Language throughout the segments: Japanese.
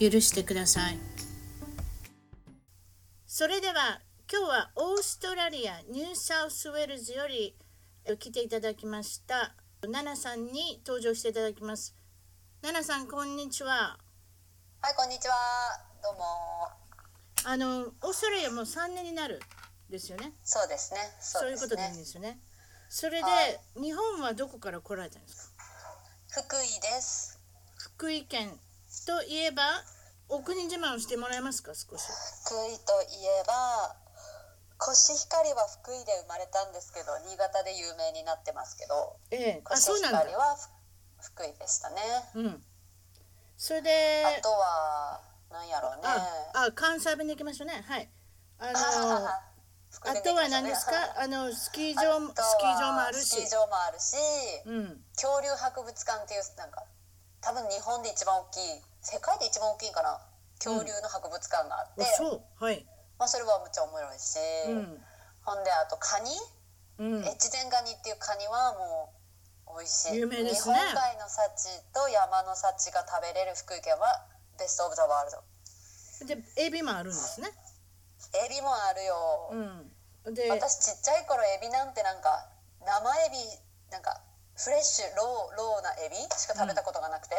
許してください。それでは今日はオーストラリアニューサウスウェールズより来ていただきましたナナさんに登場していただきます。ナナさんこんにちは。はいこんにちは。どうも。あのオーストラリアもう3年になるですよね。そうですね。そういうことでいいんですよね。それで、はい。日本はどこから来られたんですか？福井です。福井県といえばお国自慢をしてもらえますか少し。福井といえばコシヒカリは福井で生まれたんですけど新潟で有名になってますけどええ。あコシヒカリはふ福井でしたね。うん。それであとはなんやろうね。ああ関西弁で行きましょうね。はい。あの あとは何ですか？あのスキー場もスキー場もあるし。スキー場もあるしうん。恐竜博物館っていうなんか多分日本で一番大きい世界で一番大きいかな。恐竜の博物館があって、うはいまあ、それはむっちゃおもろいし、うん。ほんであとカニ、うん。越前ガニっていうカニはもう美味しい。有名ですね。日本海の幸と山の幸が食べれる福井県はBest of the world。でエビもあるんですね。エビもあるよ、うん。で私ちっちゃい頃エビなんてなんか生エビなんか fresh raw raw なエビしか食べたことがなくて、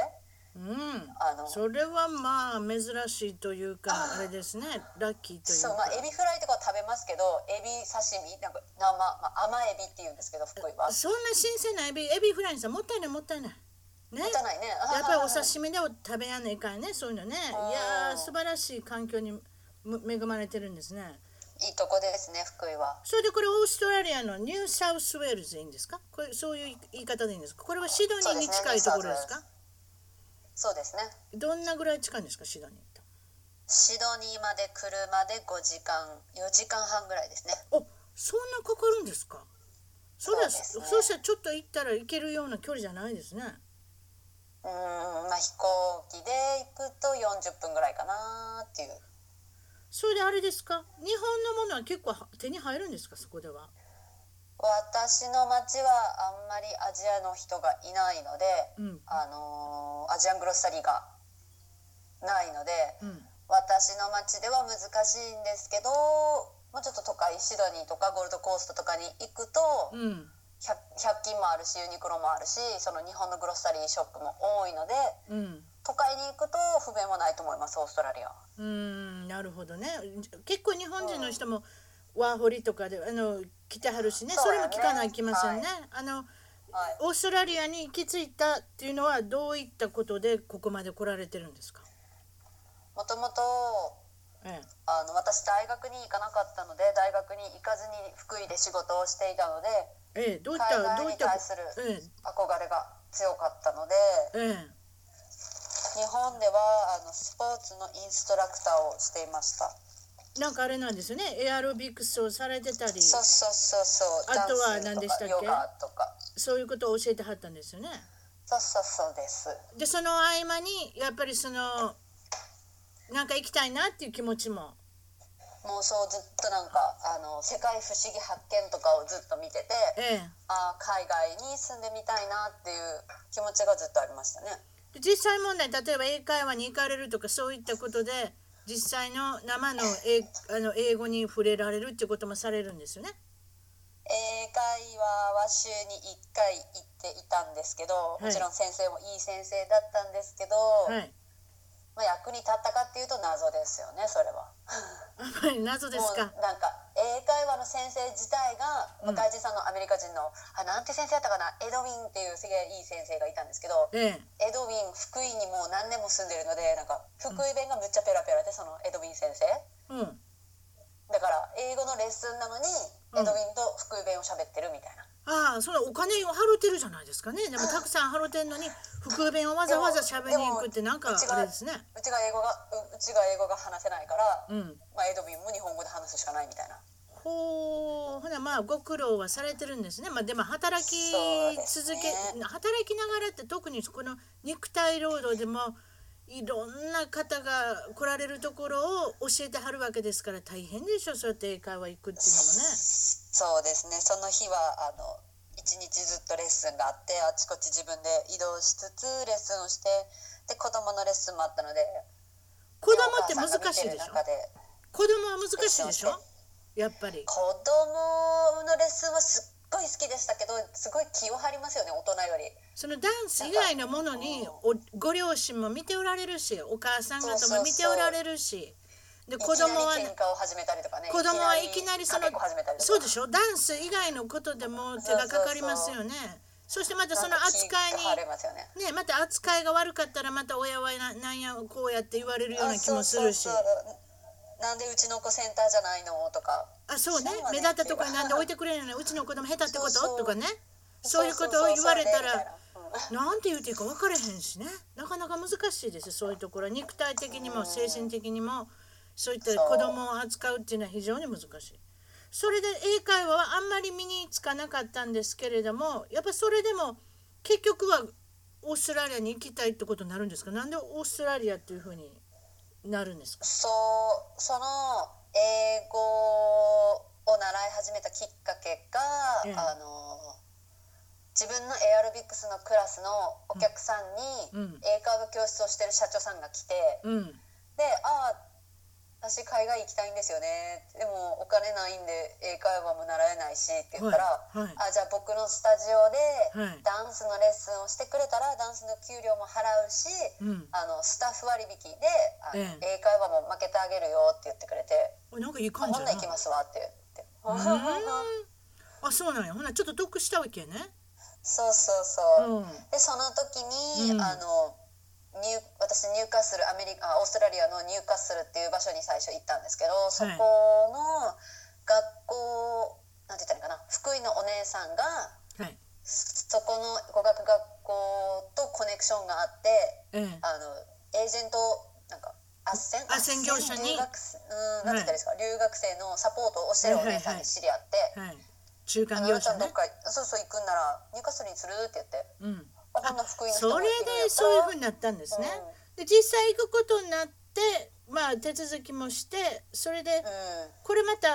うん。あの。それはまあ珍しいというかあ。れですね。ラッキーというか。そうまあエビフライとかは食べますけどエビ刺身なんか生、まあ、甘エビっていうんですけど福井は。そんな新鮮なエビエビフライにさもったいないもったいない。ね。ね。やっぱりお刺身で食べやんないかんねそういうのね。いや素晴らしい環境にむ恵まれてるんですねいいとこですね福井は。それでこれオーストラリアのニューサウスウェールズでいいんですか？これそういう言い方でいいんですか？これはシドニーに近いところですか？そうですね。どんなぐらい近いんですか？シドニーと。シドニーまで車で5時間4時間半ぐらいですね。おそんなかかるんですか？そうですね。そうしたらちょっと行ったら行けるような距離じゃないですね。うーんまあ飛行機で行くと40分ぐらいかなっていうそれであれですか？日本のものは結構は手に入るんですか？そこでは。私の町はあんまりアジアの人がいないので、うん。あのーアジアングロッサリーがないので、うん。私の町では難しいんですけどもうちょっと都会シドニーとかゴールドコーストとかに行くと、うん。100 100均もあるしユニクロもあるしその日本のグロッサリーショップも多いのでうん都会に行くと不便はないと思いますオーストラリア。は。うーんなるほどね。結構日本人の人もワーホリとかであの来てはるしね。そそれも聞かないきませんね、あのはい。オーストラリアに行き着いたっていうのはどういったことでここまで来られてるんですか、もともとええ、あの私大学に行かなかったので大学に行かずに福井で仕事をしていたのでええ、どういった海外に対するえ。憧れが強かったのでええ日本ではあのスポーツのインストラクターをしていました。えなんかあれなんですよね。エアロビクスをされてたり。そうそうそうそう。あとは何でしたっけ？そういうことを教えてはったんですよね。そうそうそうです。でその合間にやっぱりそのなんか行きたいなっていう気持ちも。もうそうずっとなんかあの世界不思議発見とかをずっと見ててええ。あー海外に住んでみたいなっていう気持ちがずっとありましたね。で実際問題例えば英会話に行かれるとかそういったことで実際の生の英あの英語に触れられるっていうこともされるんですよね？英会話は週に1回行っていたんですけど、いもちろん先生もいい先生だったんですけど、はい。まあ、役に立ったかっていうと謎ですよねそれは。謎ですかも。うなんか英会話の先生自体が、うん外人さんのアメリカ人のあなんて先生やったかなエドウィンっていうすげえいい先生がいたんですけどええ。エドウィン福井にもう何年も住んでるのでなんか福井弁がむっちゃペラペラでそのエドウィン先生うん。だから英語のレッスンなのにうんエドウィンと福井弁を喋ってるみたいなああそのお金を払ってるじゃないですかね。でもたくさん払ってんのに福弁をわざわざ喋りに行くってなんかあれですね。うちが英語がううちが英語が話せないから、うん。まあ、エドビンも日本語で話すしかないみたいな。ほうほなまあご苦労はされてるんですね。まあでも働き続ね。け、働きながらって特にこの肉体労働でもいろんな方が来られるところを教えてはるわけですから大変でしょそうやって英会話行くっていうのもね。そうですねその日はあの一日ずっとレッスンがあってあちこち自分で移動しつつレッスンをしてで子供のレッスンもあったので子供って難しいでしょ？子供は難しいでしょ？やっぱり。子供のレッスンはすっごい好きでしたけどすごい気を張りますよね大人より。そのダンス以外のものにおご両親も見ておられるしお母さん方も見ておられるし。で子供はね子供はいきなりそのそうでしょ？ダンス以外のことでも手がかかりますよね。そしてまたその扱いなんか気が張れますよね。にねまた扱いが悪かったらまた親はななんやこうやって言われるような気もするし。あそうそうそうなんでうちの子センターじゃないの？とか。あそうね。目立ったところになんで置いてくれるのにうちの子供下手ってこと？とかね。そういうことを言われたら。なんて言うていいか分からへんしね。なかなか難しいですよ。そういうところ。は肉体的にも精神的にも。そういった子供を扱うっていうのは非常に難しい。それで英会話はあんまり身につかなかったんですけれどもやっぱそれでも結局はオーストラリアに行きたいってことになるんですか？なんでオーストラリアっていうふうになるんですか？そうその英語を習い始めたきっかけが、ええ。あの自分のエアロビクスのクラスのお客さんにうん。英会話教室をしてる社長さんが来て、うん。で「ああ私海外行きたいんですよね」でもお金ないんで英会話も習えないしって言ったら「はいはい。あじゃあ僕のスタジオではい。ダンスのレッスンをしてくれたらダンスの給料も払うし、うん。あのスタッフ割引であの、え。英会話も負けてあげるよって言ってくれておなんかいい「あほんな感じやなら行きますわ」って言って。あそうなんや。ほなちょっと得したわけやね。そうそうそう、うん。でその時に、うん。あのニュー私ニューカッスルアメリカあオーストラリアのニューカッスルっていう場所に最初行ったんですけどそこの学校なんて言ったらいいかな福井のお姉さんがはい。そこの語学学校とコネクションがあってええ。あのエージェントなんか斡旋？斡旋業者に？留学生うんなんて言ったらいいですか、留学生のサポートをしてるお姉さんに知り合って。はい。中間あの業者ね。ちゃんどっかそうそう行くんならニューカッスルにする？って言って。うんあの人それでそういうふうになったんですね。で実際行くことになってまあ手続きもしてそれでうん、これまた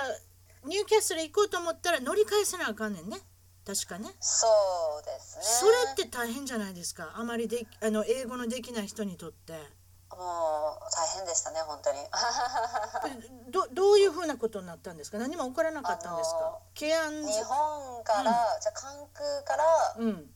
ニューキャッスル行こうと思ったら乗り換えせなあかんねんね。確かね。そうですね。それって大変じゃないですか？あまりであの英語のできない人にとって。もう大変でしたね本当に。どどういうふうなことになったんですか？何も起こらなかったんですか？日本から、じゃあ関空からうん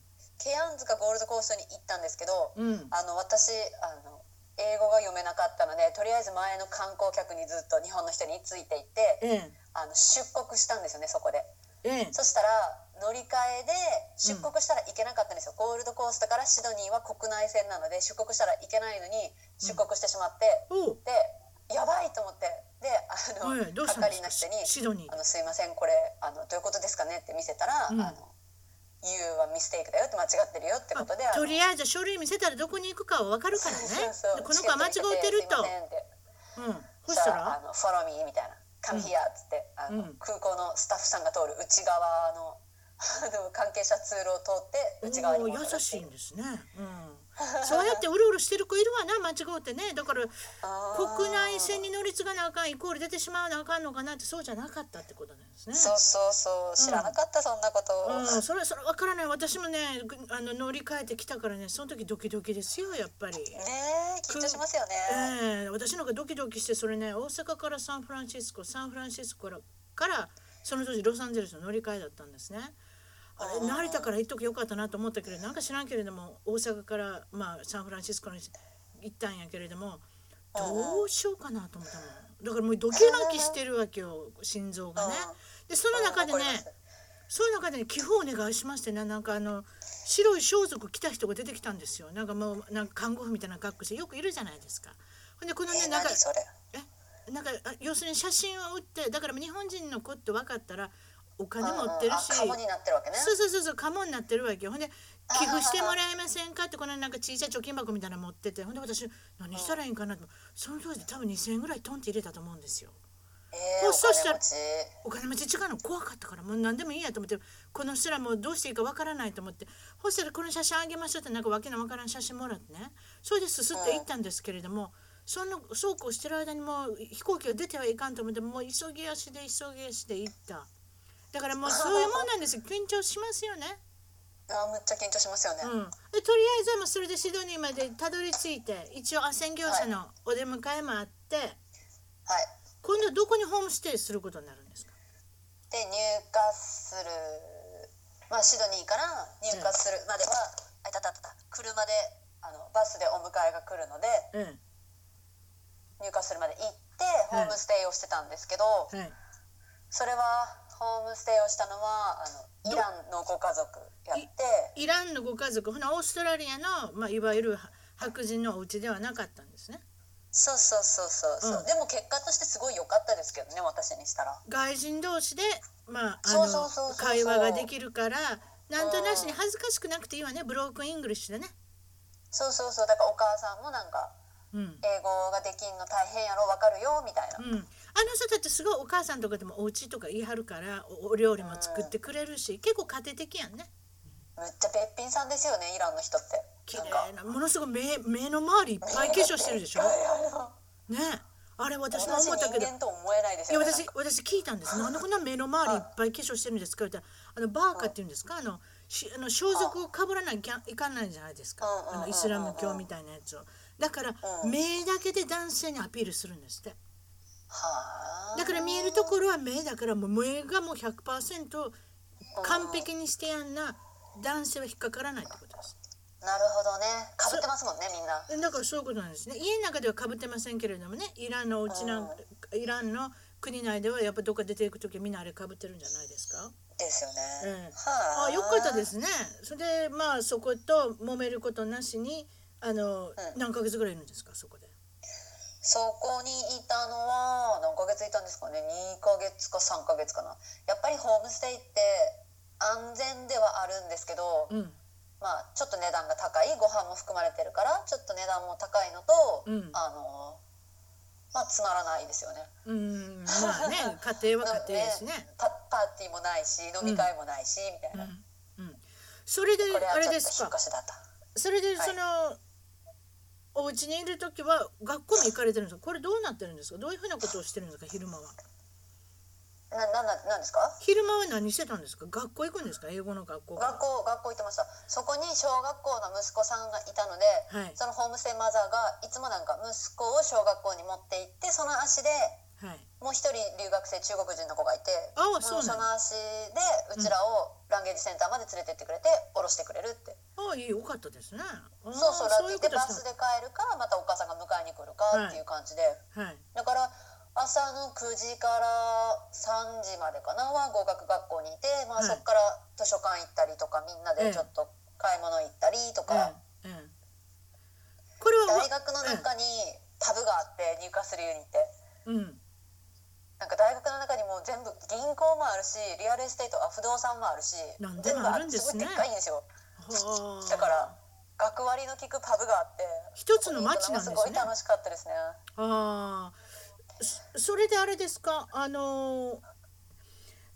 ケアンズかゴールドコーストに行ったんですけど、うん。あの私あの英語が読めなかったのでとりあえず前の観光客にずっと日本の人についていってええあの出国したんですよねそこで。ええそしたら乗り換えで出国したらいけなかったんですよ、ゴールドコーストからシドニーは国内線なので出国したらいけないのに出国してしまって、でやばいと思って。であの、係の人にあの「すいませんこれあのどういうことですかね?」って見せたら「うん。あの You はミステイクだよ」って間違ってるよってことでとりあえず書類見せたらどこに行くかは分かるからね。そうそうでこの子は間違うてると。うん。そそしたらら「あのフォローミー」みたいな「Come here」っつってあの、うん。空港のスタッフさんが通る内側の 関係者通路を通って内側に優しいんですね、うん、そうやってうろうろしてる子いるわな間違うてね。だから国内線に乗り継がなあかんイコール出てしまわなあかんのかなってそうじゃなかったってことなんですね。そうそうそう知らなかった、そんなこと、うん、それそれ分からない。私もねぐあの乗り換えてきたからね。その時ドキドキですよやっぱり。ねえ緊張しますよね、ええ私なんかドキドキしてそれね大阪からサンフランシスコサンフランシスコからからその当時ロサンゼルスの乗り換えだったんですね。成田から行っときゃよかったなと思ったけれどなんか知らんけれども大阪から、まあ、サンフランシスコに行ったんやけれどもどうしようかなと思ったの。だからもうドキドキしてるわけよ心臓がね。でその中でねその中でね寄付お願いしましてねなんかあの白い装束着た人が出てきたんですよ。なんかもうなんか看護婦みたいな格好してよくいるじゃないですか。ほんでこのねえなんかえなんかあ要するに写真を売ってだから日本人の子って分かったらお金持ってるし、カモになってるわけね。そうそうそうそうカモになってるわけよ。ほんで寄付してもらえませんか？ってこのなんか小さい貯金箱みたいなの持ってて。ほんで私何したらいいんかなと。その当時多分2,000円ぐらいトンって入れたと思うんですよ。えー、そしたらお金持ち。違うの怖かったからもう何でもいいやと思って。この人らもうどうしていいかわからないと思って。そしたらこの写真あげましょうってなんかわけのわからん写真もらってね。それですすって行ったんですけれども、そのそうこうしてる間にもう飛行機が出てはいかんと思ってもう急ぎ足で急ぎ足で行っただからもうそういうもんなんですよ。緊張しますよね。あむっちゃ緊張しますよね、うん、でとりあえずはもうそれでシドニーまでたどり着いて一応斡旋業者のお出迎えもあって、はい。今度はどこにホームステイすることになるんですか？で入荷するまあシドニーから入荷するまでは、あいたたたた車であのバスでお迎えが来るのでうん。入荷するまで行ってホームステイをしてたんですけど、はい。それはホームステイをしたのはあのイランのご家族やって。イランのご家族ほなオーストラリアの、まあ、いわゆる白人のお家ではなかったんですね。そうそうそうそうそう、うん。でも結果としてすごい良かったですけどね私にしたら。外人同士で、まあ、会話ができるからなんとなしに恥ずかしくなくていいわねブロークンイングリッシュでね。そうそうそう。だからお母さんもなんかうん。英語ができんの大変やろわかるよみたいな、うん、あの人たちすごいお母さんとかでもお家とか言い張るからおお料理も作ってくれるし結構家庭的やんね。むっちゃべっぴんさんですよねイランの人って。綺麗なものすごい目目の周りいっぱい化粧してるでしょ？ね。えあれ私も思ったけど。私私聞いたんです。なんでこんな目の周りいっぱい化粧してるんですか？ってあのバーカっていうんですか？あのしあの装束をかぶらないきゃいかんないじゃないですか。うんうんうんうんあのイスラム教みたいなやつを。だからうん。目だけで男性にアピールするんですって。はあだから見えるところは目だからもう目がもう100%完璧にしてやんな男性は引っかからないってことです。なるほどね。かぶってますもんねみんな。だからそういうことなんですね。家の中ではかぶってませんけれどもねイランのお家なんイランの国内ではやっぱどっか出ていく時みんなあれかぶってるんじゃないですか？ですよね、うん。はあ。よかったですね。それでまあそこと揉めることなしにあの、ん。何ヶ月ぐらいいるんですか？そこでそこにいたのは何ヶ月いたんですかね？2ヶ月か3ヶ月かな。やっぱりホームステイって安全ではあるんですけど、うん。まあちょっと値段が高いご飯も含まれてるからちょっと値段も高いのと、うん。あのまあつまらないですよね。うん。まあね家庭は家庭ですね。パパーティーもないし飲み会もないし、みたいな、うん。うん。それであれですか？それではい。その、お家にいる時は学校に行かれてるんですか？これどうなってるんですか？どういうふうなことをしてるんですか？昼間は。ななななんですか？昼間は何してたんですか？学校行くんですか？英語の学校学校学校行ってました。そこに小学校の息子さんがいたので、はい。そのホームステイマザーがいつもなんか息子を小学校に持って行ってその足ではい。もう一人留学生中国人の子がいてあもそその足でうちらをランゲージセンターまで連れてってくれて降ろしてくれるって、ああいいよかったですね。そうそうラッキーでバスで帰るかまたお母さんが迎えに来るかっていう感じで、たはい。だから朝の9時から3時までかなは語学学校にいて、まあ、はい。そこから図書館行ったりとかみんなでちょっと買い物行ったりとか、ええええ。これは大学の中にパブがあって入荷するユニってうんなんか大学の中にもう全部銀行もあるし real estate あ不動産もあるしなんでもあるんですね。ごいでっかいんですよ。はあ。だから学割の効くパブがあって一つの街なんですね。すごい楽しかったですね。ああ。そそれであれですか？あの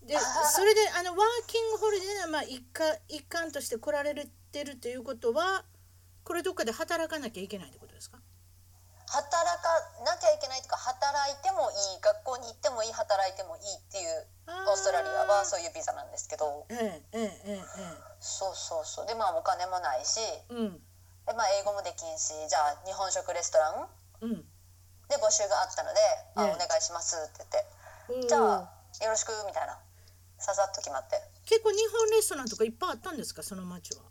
で それであのワーキングホリデーのまあ一環一環として来られてるということはこれどっかで働かなきゃいけないってこと？ですか働かなきゃいけないとか働いてもいい学校に行ってもいい働いてもいいっていうオーストラリアはそういうビザなんですけど。えええええそうそう。そうでまあお金もないしえうん。で、まあ、英語もできんしじゃあ日本食レストランうん。で募集があったので「あねお願いします」って言って「おーじゃあよろしく」みたいな。ささっと決まって。結構日本レストランとかいっぱいあったんですかその町は？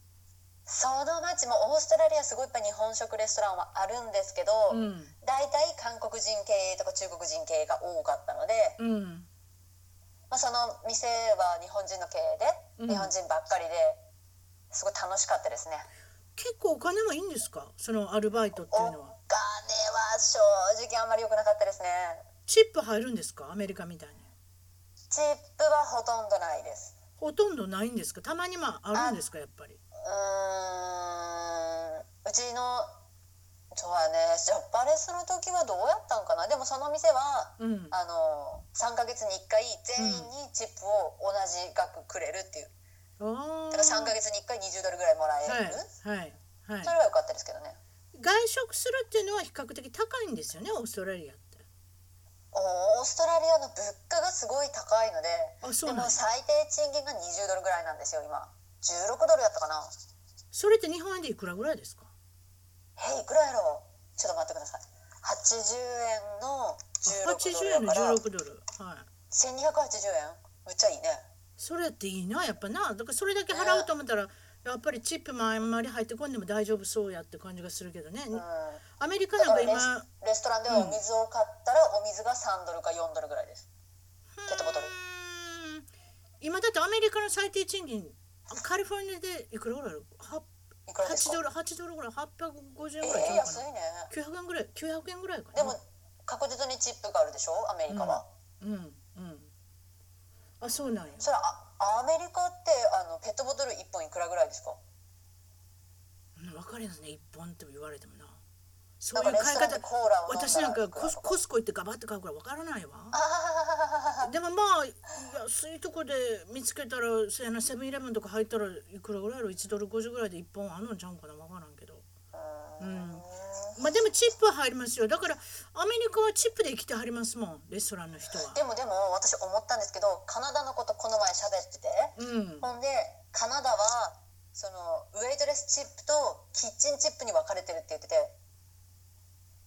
その町もオーストラリアすごいいっぱい日本食レストランはあるんですけど、うん。大体韓国人経営とか中国人経営が多かったので、うん。まあ、その店は日本人の経営うん。で日本人ばっかりですごい楽しかったですね。結構お金はいいんですか？そのアルバイトってお金いうのは。は正直あんまり良くなかったですね。チップ入るんですか？アメリカみたいに。チチップはほとんどないです。ほとんどないんですか？たまにもあるんですか？やっぱりうーんうちのそうやねジャパレスの時はどうやったんかな？でもその店はうん。あの3ヶ月に1回全員にチップを同じ額くれるっていう。あだから3ヶ月に1回20ドルぐらいもらえる、はいはいはい。それは良かったですけどね。外食するっていうのは比較的高いんですよねオーストラリアって。オーストラリアの物価がすごい高いので。でも最低賃金が20ドルぐらいなんですよ今16ドルやったかな。それって日本円でいくらぐらいですか？えいくらやろう？ちょっと待ってください。80円の16ドル80円のやから16ドル。はい。1280円？むっちゃいいね。それっていいな？やっぱな。だからそれだけ払うと思ったらやっぱりチップもあんまり入ってこんでも大丈夫そうやって感じがするけどね、うん。アメリカなんか今レストランではお水を買ったらお水が3ドルか4ドルぐらいです。ペットボトル。今だってアメリカの最低賃金カリフォルニアでいくらぐらいある？はいくらです8ドかル8ドルぐらい？850円えぐらいちゃうかー、安いね。な、900円ぐらい900円ぐらいかな？でも確実にチップがあるでしょ？アメリカは、うん。うん。あそうなんや。それあアメリカってあのペットボトル1本いくらぐらいですか？うん分かりますね。一本って言われてもなそうんいう買い方私なんかコスコスコ行ってガバッと買うから分からないわ。あでもまあ安いとこで見つけたらそうやなセブンイレブンとか入ったらいくらぐらいやろ？1ドル50ぐらいで1本あんのんちゃうんかな分からんけど。ー。うん。まあでもチップは入りますよ。だからアメリカはチップで生きてはりますもんレストランの人は。でもでも私思ったんですけどカナダのことこの前喋ってて。うん。ほんでカナダはそのウェイトレスチップとキッチンチップに分かれてるって言ってて。うん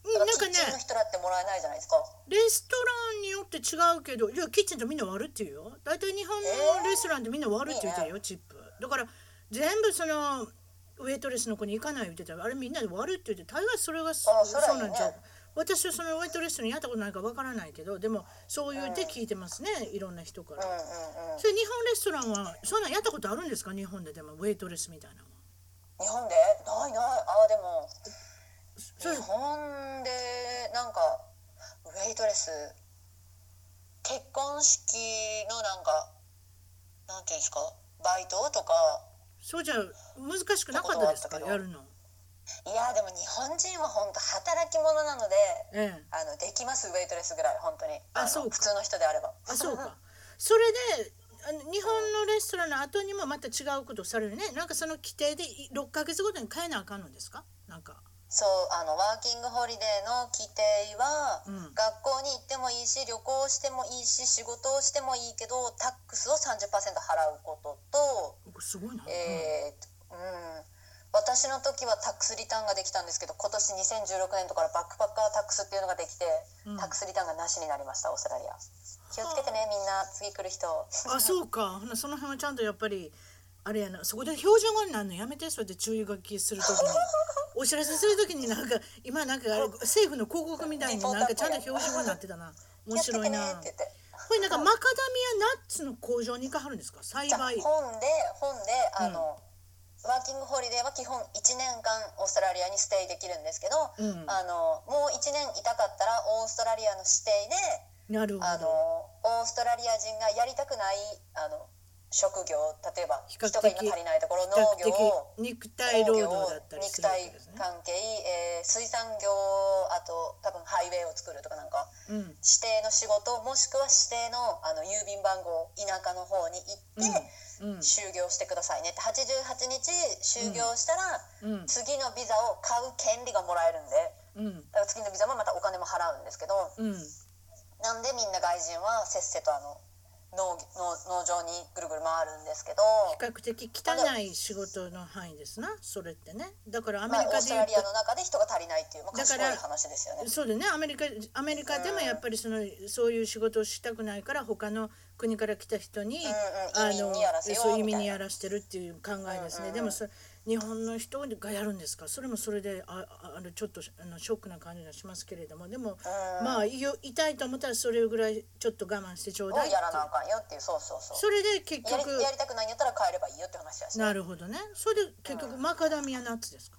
なんかね。人だってもらえないじゃないですか。レストランによって違うけどいやキッチンとみんな割るっていうよ。大体日本のレストランでみんな割るって言ってるよ、チップ。だから全部そのウェイトレスの子に行かない言ってたらあれみんなで割るって言って大概それがそあそうなんちゃう私はそのウェイトレスにやったことないからわからないけどでもそう言って聞いてますね、いろんな人から、それ日本レストランはそんなんやったことあるんですか？日本で。でもウェイトレスみたいな日本で？ないない。あでも日本でなんかウェイトレス結婚式のなんかなんていうんですかバイトとかそうじゃ難しくなかったですか？やるの。いやでも日本人は本当働き者なのでええ。あのできますウェイトレスぐらい本当に。のあそうか。普通の人であれば。あそうか。それで日本のレストランの後にもまた違うことをされるね。なんかその規定でい6ヶ月ごとに変えなあかんのですか？なんかそうあのワーキングホリデーの規定は、うん。学校に行ってもいいし旅行してもいいし仕事をしてもいいけどタックスを30%払うこととすごいな、えーうん、私の時はタックスリターンができたんですけど今年2016年とかからバックパッカータックスっていうのができて、うん。タックスリターンがなしになりましたオーストラリア。気をつけてねみんな。次来る人。あそうか。その辺はちゃんとやっぱりあれやなそこで標準語になるのやめてそうやって注意書きするときに。お知らせするときになんか今なんかあれ政府の広告みたいになんかちゃんと標準語になってたな。面白いな。これなんかマカダミアナッツの工場に行かはるんですか？栽培。本で本であの、ワーキングホリデーは基本1年間オーストラリアにステイできるんですけど、うん。あのもう1年いたかったらオーストラリアの指定でなるほあのどオーストラリア人がやりたくないあの職業例えば人的が今足りないところ農業。的肉体労働だったりするわけ肉体。関係、えー水産業あと多分ハイウェイを作るとかなんか。うん。指定の仕事もしくは指定のあの郵便番号田舎の方に行って、うん。就業してくださいねって。88日就業したら、うん。次のビザを買う権利がもらえるんで。うん。だから次のビザもまたお金も払うんですけど。うん。なんでみんな外人はせっせとあの農農農場にぐるぐる回るんですけど、比較的汚い仕事の範囲ですな。それってね。だからアメまあ、オーリカで言うストラリアの中で人が足りないっていう、まあ、だから賢い話ですよね。と。そうでね。アメリカアメリカでもやっぱりそのそういう仕事をしたくないから他の国から来た人に、うんうん移民にやらせようそういな。民にやらしてるっていう考えですね、うんうん。でもそ日本の人がやるんですか？それもそれであああのちょっとあのショックな感じがしますけれども。でも、うん。まあ痛いと思ったらそれぐらいちょっと我慢してちょうをだいやらなあかんよっていうそうそうそう。それで結やり局やりたくないんやったら帰ればいいよって話やし、なるほどね。それで結局マカダミアナッツですか？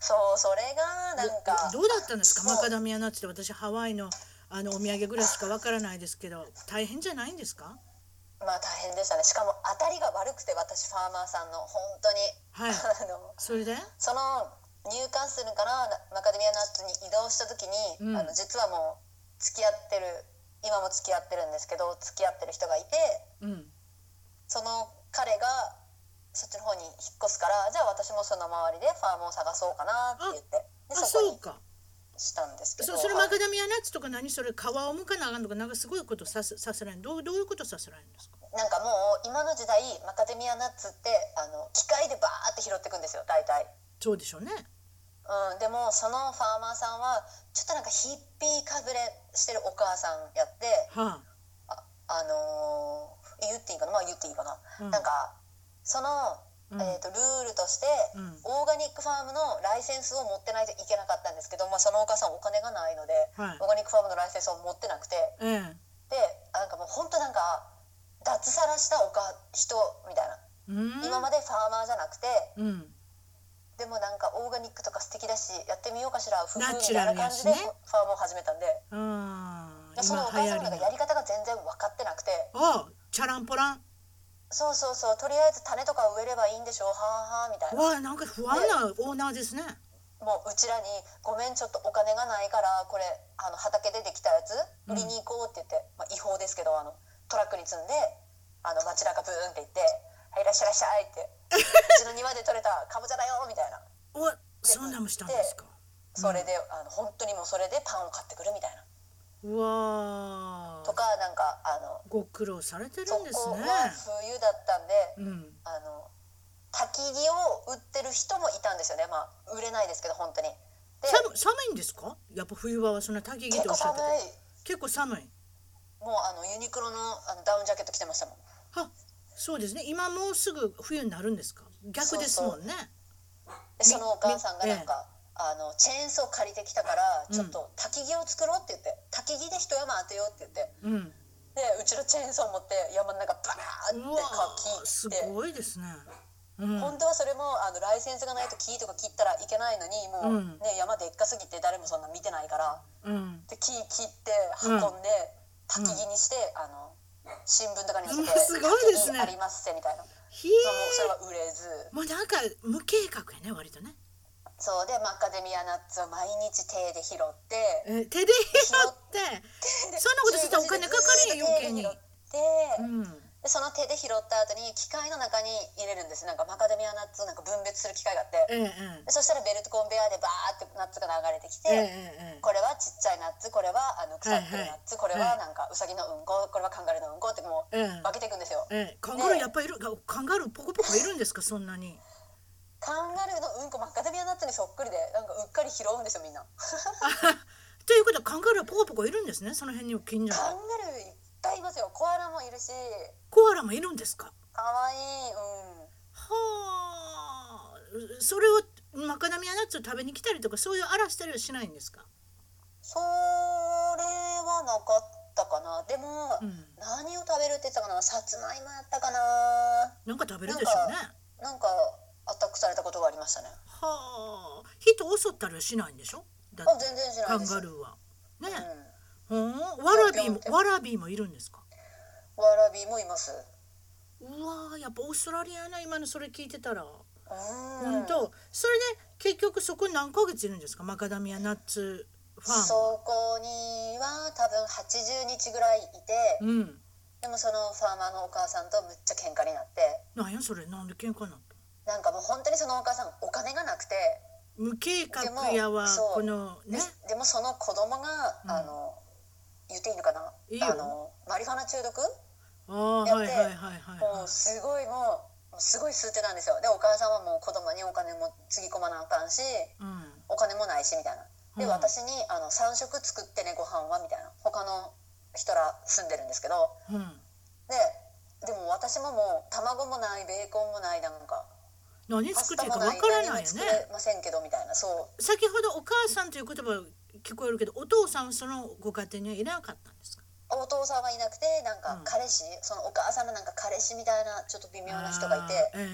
そうそれがなんかどどうだったんですか？マカダミアナッツって私ハワイのあのお土産ぐらいしかわからないですけど大変じゃないんですか？まあ大変でしたね。しかも当たりが悪くて私ファーマーさんの。本当に、はい。あのそれで？その入管するからマカデミアナッツに移動した時に、うん。あの実はもう付き合ってる今も付き合ってるんですけど付き合ってる人がいてうん。その彼がそっちの方に引っ越すからじゃあ私もその周りでファームを探そうかなって言って。であそこにそうかしたんですけどそそれマはい。カダミアナッツとか何それ皮をむかなあかんとかなんかすごいことさせさせられるどうどういうことさせられるんですか？なんかもう今の時代マカデミアナッツってあの機械でバーって拾っていくんですよ大体。そうでしょうね。うん、でもそのファーマーさんはちょっとなんかヒッピーかぶれしてるお母さんやってはああのー言っていいかな？まあ言っていいかな、うん。なんかその、うん。えー、とルールとして、うん。オーガニックファームのライセンスを持ってないといけなかったんですけど、まあ、そのお母さんお金がないので、はい。オーガニックファームのライセンスを持ってなくてあええでなんかもう本当なんか脱サラしたおか人みたいな、うん。今までファーマーじゃなくてうん。でもなんかオーガニックとか素敵だしやってみようかしら夫婦みたいな感じでファームを始めたんで。うん。でそのお母さんがやり方が全然分かってなくて。あチャランポランそうそうそう。とりあえず種とか植えればいいんでしょ。うはあはあみたいな。わあなんか不安なオーナーですね。もううちらに「ごめんちょっとお金がないからこれあの畑でできたやつ売りに行こう」って言って、まあ、違法ですけどあのトラックに積んであの街中ブーンって行って「はいいらっしゃいいらっしゃい」って「うちの庭で採れたかぼちゃだよ」みたいな。おそんなんもしたんですか？それで、あの本当にもうそれでパンを買ってくるみたいな。うわとかなんかあのご苦労されてるそんですね。こは冬だったんで、うん。あの焚き木を売ってる人もいたんですよね。まあ売れないですけど本当に。で寒寒いんですか？やっぱ冬場はそんな焚き木結構とおっしゃってた結構寒い。もうあのユニクロのあのダウンジャケット着てましたもん。はそうですね。今もうすぐ冬になるんですか？逆ですもんね。でそのお母さんがなんかあのチェーンソー借りてきたからうん。ちょっと焚き木を作ろうって言って焚き木で一山当てようって言ってうん。でうちのチェーンソー持って山の中バーってうわ木す切ってごいですね。うん。本当はそれもあのライセンスがないと木とか切ったらいけないのにもう、うん。ね山でっかすぎて誰もそんな見てないからうん。で木切って運んで、焚き木にして、あの新聞とかに載せてうん。すごいですね。焚き木ありますせみたいな、もうそれは売れず。もうなんか無計画やね割とねそうでマカデミアナッツを毎日手で拾ってえ手で拾ってそんなことしたらお金かかるよ余計に。手で拾って、うん。でその手で拾った後に機械の中に入れるんです。なんかマカデミアナッツをなんか分別する機械があって。えええでそしたらベルトコンベヤーでバーってナッツが流れてきて、えええええこれはちっちゃいナッツこれはあの腐ってるナッツ、はいはい。これはなんかウサギのうんここれはカンガルーのうんこってもうええ。分けていくんですよ、ええ。カンガルーやっぱりいるカンガルーポコポコいるんですかそんなに？カンガルーのうんこマカデミアナッツにそっくりでなんかうっかり拾うんですよみんな。あということはカンガルーはポコポコいるんですねその辺に近所カにンガルーいっぱいいますよ。コアラもいるし。コアラもいるんですか？かわいい。うん。はあ。それをマカダミアナッツを食べに来たりとかそういう荒らしたりはしないんですか？それはなかったかな。でも、うん。何を食べるって言ってたかな。さつまいもやったかな。なんか食べるでしょうね。なんかアタックされたことがありましたね。はあ。人襲ったりはしないんでしょ？だあ全然しなカンいです。ガルーは。ね。うん。ほん？ワラビーぴょんぴょんもワラビーもいるんですか？わらびもいます。うわーやっぱオーストラリアやな今のそれ聞いてたら。うん。本当？それで結局そこに何ヶ月いるんですか？マカダミアナッツファーム。そこには多分80日ぐらいいてうん。でもそのファーマーのお母さんとむっちゃ喧嘩になって。なんやそれ？なんで喧嘩になった？なんかもう本当にそのお母さんお金がなくて。無計画でもやわこのでね。でもその子供が、うん。あの言っていいのかな？あのマリファナ中毒？やってもはうすごいもうすごい吸ってたんですよ。でお母さんはもう子供にお金もつぎ込まなあかんしいうん。お金もないしみたいな。で、うん。私にあの3食作ってねご飯はみたいな。他の人ら住んでるんですけど。うん。ででも私ももう卵もないベーコンもないなんか何作ってるかわからないよね。れませんけどみたいな。そう。先ほどお母さんという言葉聞こえるけどお父さんはそのご家庭にはいなかったんですか？お父さんはいなくてなんかうん。彼氏、そのお母さんのなんか彼氏みたいなちょっと微妙な人がいて。あーえ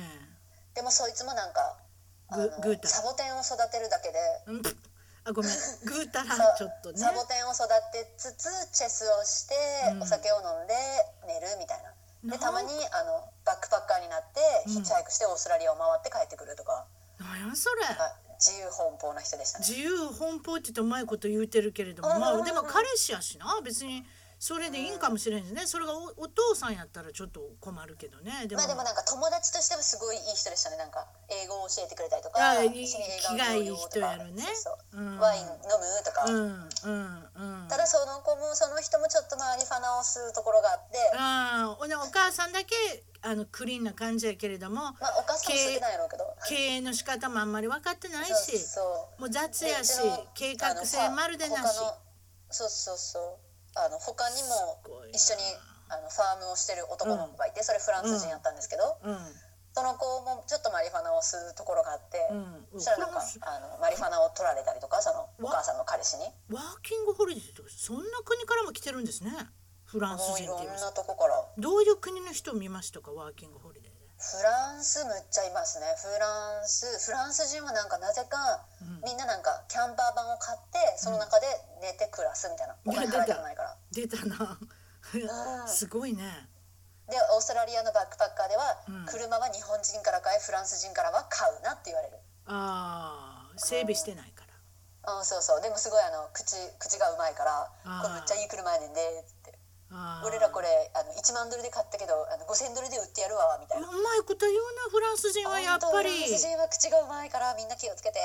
でもそいつもなんかあのサボテンを育てるだけで。えうん。あごめん。ぐうたらちょっとね。サボテンを育てつつチェスをして、うん。お酒を飲んで寝るみたいな。でたまにあのバックパッカーになってうんヒッチハイクしてオーストラリアを回って帰ってくるとか、なんやそれ。自由奔放な人でしたね。自由奔放って言ってうまいこと言うてるけれども。うんまあでも彼氏やしな。別にそれでいいんかもしれんですね。それがおお父さんやったらちょっと困るけどね。でも,、まあでもなんか友達としてはすごいいい人でしたね。なんか英語を教えてくれたりとかあ気がいい人やるね。ワイン飲むとか、うんうんうん。ただその子もその人もちょっと周りファナをするところがあって、ああおねお母さんだけあのクリーンな感じやけれどもまあお母さんもないやろうけど。経営の仕方もあんまり分かってないしもう雑でやし計画性まるでなし。そうそうそうあの他にも一緒にあのファームをしてる男の子がいて、それフランス人やったんですけど、うん。その子もちょっとマリファナを吸うところがあって、うん。そしたらなんかあのマリファナを取られたりとかそのお母さんの彼氏に。ワーキングホリデーとかそんな国からも来てるんですね。フランスもういろん人っていうなとこから。どういう国の人を見ましたかワーキングホリデー。でフランスむっちゃいますね。フランスフランス人はなんかなぜか、うん。みんななんかキャンパー版を買ってその中で寝て暮らすみたいな、お金払いたくないから。出た。な。うん。すごいね。でオーストラリアのバックパッカーでは、うん。車は日本人から買いフランス人からは買うなって言われる。ああ整備してないから。うん。そうそう。でもすごいあの口口がうまいからこれめっちゃいい車やねんで俺らこれあの1万ドルで買ったけどあの5000ドルで売ってやるわみたいな。うまいこと言うなフランス人はやっぱり。フランス人は口がうまいからみんな気をつけて。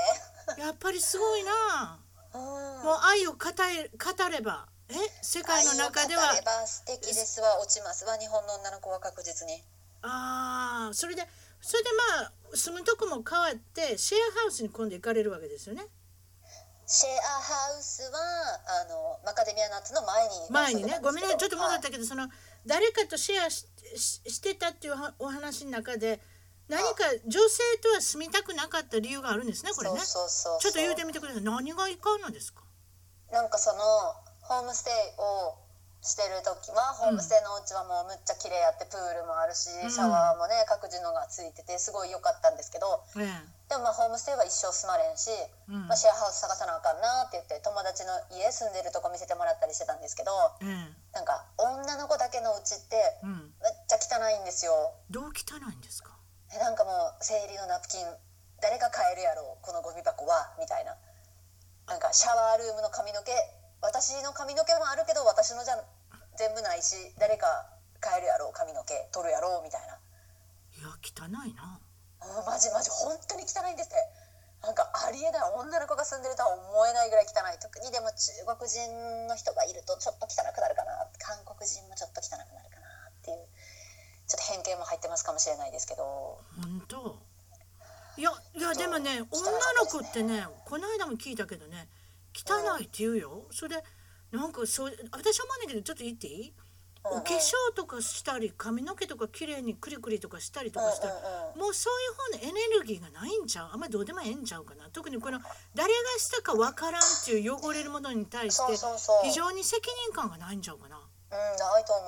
やっぱりすごいな。うん。もう愛を語れ語れば。え？世界の中では。愛を語れば素敵ですわ。落ちますわ日本の女の子は確実に。ああそれでそれでまあ住むとこも変わってシェアハウスに今度行かれるわけですよねシェアハウスはあのマカデミアナッツの前に前にねごめんねちょっと戻っはいたけど、その誰かとシェアしししてたっていうはお話の中で何か女性とは住みたくなかった理由があるんですねこれね。そうそう。ちょっと言うてみてください。何がいかんのですか？なんかそのホームステイをしてる時はホームステイのお家はもうむっちゃ綺麗やってプールもあるし、ん。シャワーもね各自のがついててすごい良かったんですけどえでもまあホームステイは一生住まれんし、うん。まあ、シェアハウス探さなあかんなって言って友達の家住んでるとこ見せてもらったりしてたんですけどええなんか女の子だけのうちってめっちゃ汚いんですよ。どう汚いんですか？えなんかもう生理のナプキン誰が買えるやろうこのゴミ箱はみたいな。なんかシャワールームの髪の毛私の髪の毛もあるけど私のじゃ全部ないし誰か買えるやろう髪の毛取るやろうみたいな。いや汚いな。うんマジマジ本当に汚いんですって。なんかありえない女の子が住んでるとは思えないぐらい汚い。特にでも中国人の人がいるとちょっと汚くなるかな。韓国人もちょっと汚くなるかなっていう。ちょっと偏見も入ってますかもしれないですけど。本当。いやいやでもね女の子ってねこの間も聞いたけどね汚いって言うよ。それでなんかそう私は思うんだけどちょっと言っていい？お化粧とかしたり髪の毛とか綺麗にクリクリとかしたりとかしたら、もうそういう方のエネルギーがないんちゃう？あんまりどうでもええんちゃうかな？特にこの誰がしたかわからんっていう汚れるものに対して非常に責任感がないんちゃうかな？もうんないと思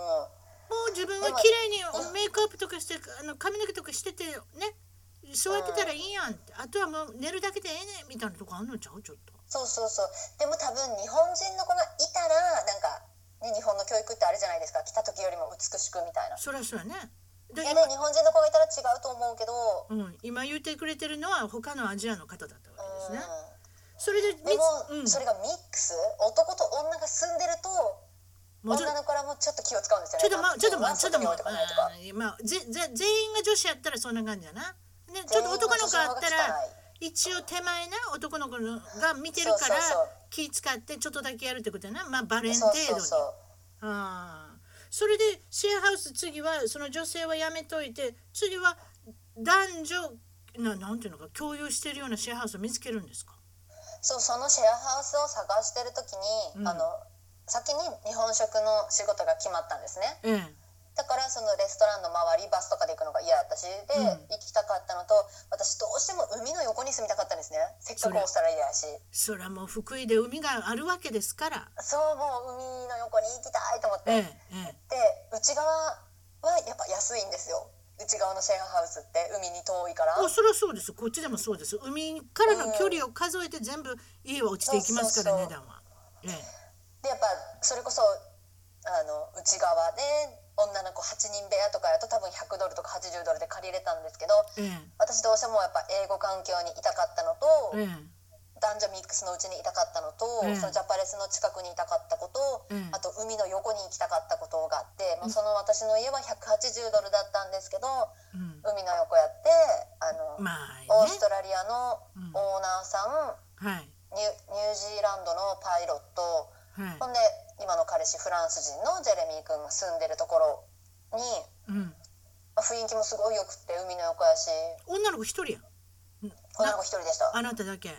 う。う自分が綺麗にメイクアップとかしてあの髪の毛とかしててねそうやってたらいいやんって。あとはもう寝るだけでええねんみたいなとこあんのちゃう？ちょっとそうそうそう。でも多分日本人の子がいたらなんか、ね、日本の教育ってあるじゃないですか。来た時よりも美しくみたいな。そりゃそうやね。でいやね日本人の子がいたら違うと思うけど。今,、うん、今言ってくれてるのは他のアジアの方だったわけですね。うそれでんでも、うん、それがミックス？男と女が住んでると女の子らもちょっと気を使うんですよね。ちょっとまちょっとまちょっとまは外に置いとかないとか。まあぜぜ全員が女子やったらそんな感じやな。ねちょっと男の子あったら一応手前な男の子が見てるから気使ってちょっとだけやるってことやな。まあバレン程度に。ああそれでシェアハウス次はその女性はやめといて次は男女ななんていうのか共有してるようなシェアハウスを見つけるんですか？そうそのシェアハウスを探してる時に、うん。あの先に日本食の仕事が決まったんですね。ええだからそのレストランの周りバスとかで行くのが嫌だったしで、うん。行きたかったのと私どうしても海の横に住みたかったんですね。せっかくオーストラリアやし。それはもう福井で海があるわけですから。そうもう海の横に行きたいと思って、ええええ。で内側はやっぱ安いんですよ。内側のシェアハウスって海に遠いから。おそれはそうです。こっちでもそうです。海からの距離を数えて全部家は落ちていきますから、値段は、え。でやっぱそれこそあの内側で女の子8人部屋とかやと多分100ドルとか80ドルで借りれたんですけどええ。私どうしてもやっぱ英語環境にいたかったのと、ええ。男女ミックスのうちにいたかったのと、ええ。そのジャパレスの近くにいたかったこと、ええ。あと海の横に行きたかったことがあって、まあ、その私の家は180ドルだったんですけどうん。海の横やってあの、まあオースねトラリアのうん。オーナーさん、はい。ニュニュージーランドのパイロット。はい。ほんで今の彼氏フランス人のジェレミー君が住んでるところに、うん。まあ、雰囲気もすごいよくって海の横やし。女の子一人やうん。女の子一人でした。あなただけ。うん。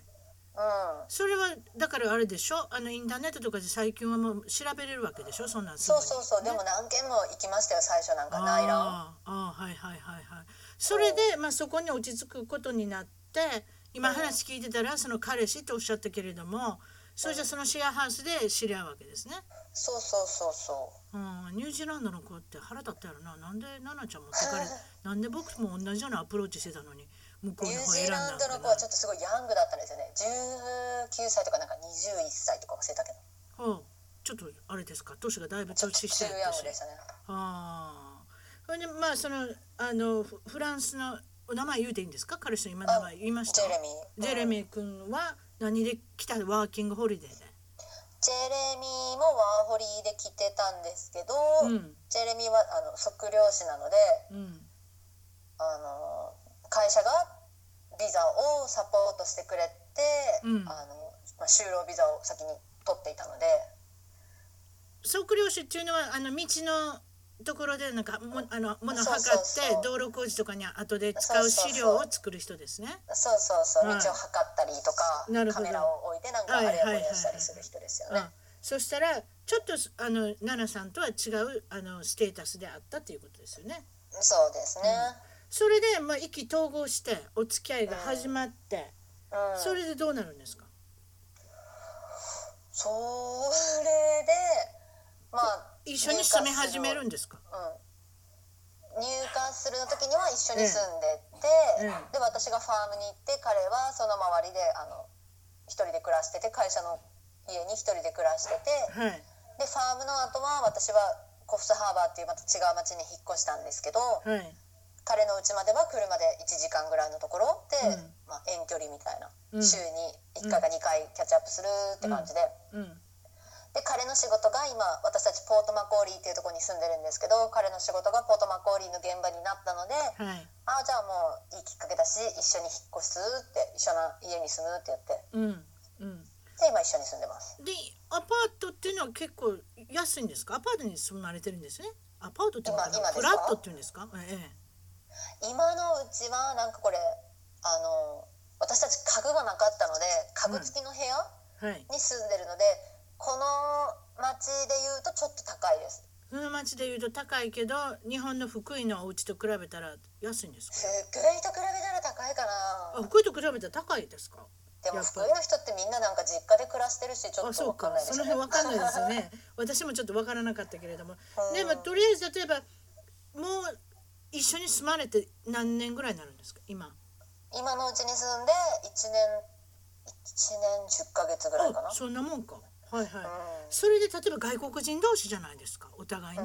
それはだからあれでしょ？あのインターネットとかで最近はもう調べれるわけでしょ？そんなんそうそうそう、でも何軒も行きましたよ最初なんか内覧あーあーはいはいはいはい。それで、まあ、そこに落ち着くことになって今話聞いてたらその彼氏とおっしゃったけれどもそれじゃそのシェアハウスで知り合うわけですね、そうそうそうそう。ん、ニュージーランドの子って腹立ったやろな。なんで奈々ちゃん持ってかれ なんで僕も同じようなアプローチしてたのに向こううニューの方選んだジーランドの子はちょっとすごいヤングだったんですよね。19歳とかなんか21歳とか忘れたけど。な、うんちょっとあれですか？年がだいぶ年しヤングでしたねああそれでまあそのあのフフランスのお名前言うていいんですか？彼氏の今名前言いました？ジェレミー。ジェレミー君は何で来たワーキングホリデーで。ジェレミーもワーホリで来てたんですけど、うんジェレミーはあの測量士なのでうん。あの会社がビザをサポートしてくれて、うんあのまあ、就労ビザを先に取っていたので測量士っていうのはあの道のところでなんかもあの物を測ってそうそう道路工事とかに後で使う資料を作る人ですね。そうそうそう道はいを測ったりとか、なるほどカメラを置いてなんかあれをこれをしたりする人ですよね。あそしたらちょっとあの奈々さんとは違うあのステータスであったということですよね。そうですね。それでまあ意気投合してお付き合いが始まって、うん、それでどうなるんですか？それでまあ一緒に住み始めるんですか？うん、入荷するの時には一緒に住んでて、ええで私がファームに行って彼はその周りであの一人で暮らしてて会社の家に一人で暮らしててはい。でファームの後は私はコフスハーバーっていうまた違う町に引っ越したんですけどはい。彼の家までは車で1時間ぐらいのところで、うんまあ、遠距離みたいな、うん週に1回か2回キャッチアップするって感じで。うん。で彼の仕事が今私たちポートマコーリーっていうところに住んでるんですけど彼の仕事がポートマコーリーの現場になったのではい。ああじゃあもういいきっかけだし一緒に引っ越すって一緒な家に住むって言ってうん。うん。で今一緒に住んでますでアパートっていうのは結構安いんですか？アパートに住まれてるんですね？アパートっていうのかな今今ですか？フラットっていうんですか？え今のうちはなんかこれあの私たち家具がなかったので家具付きの部屋えはいに住んでるので、この町でいうとちょっと高いです。その町でいうと高いけど日本の福井のお家と比べたら安いんですか？福井と比べたら高いかあな福井と比べたら高いですか？でも福井の人ってみんななんか実家で暮らしてるしちょっとわあそうか。かんないですよね。その辺わかんないですよね。私もちょっとわからなかったけれども。うん。でもとりあえず例えばもう一緒に住まれて何年ぐらいになるんですか？今。今のうちに住んで1年1年10ヶ月ぐらいかな。あそんなもんかはいはい、うん。それで例えば外国人同士じゃないですかお互いね、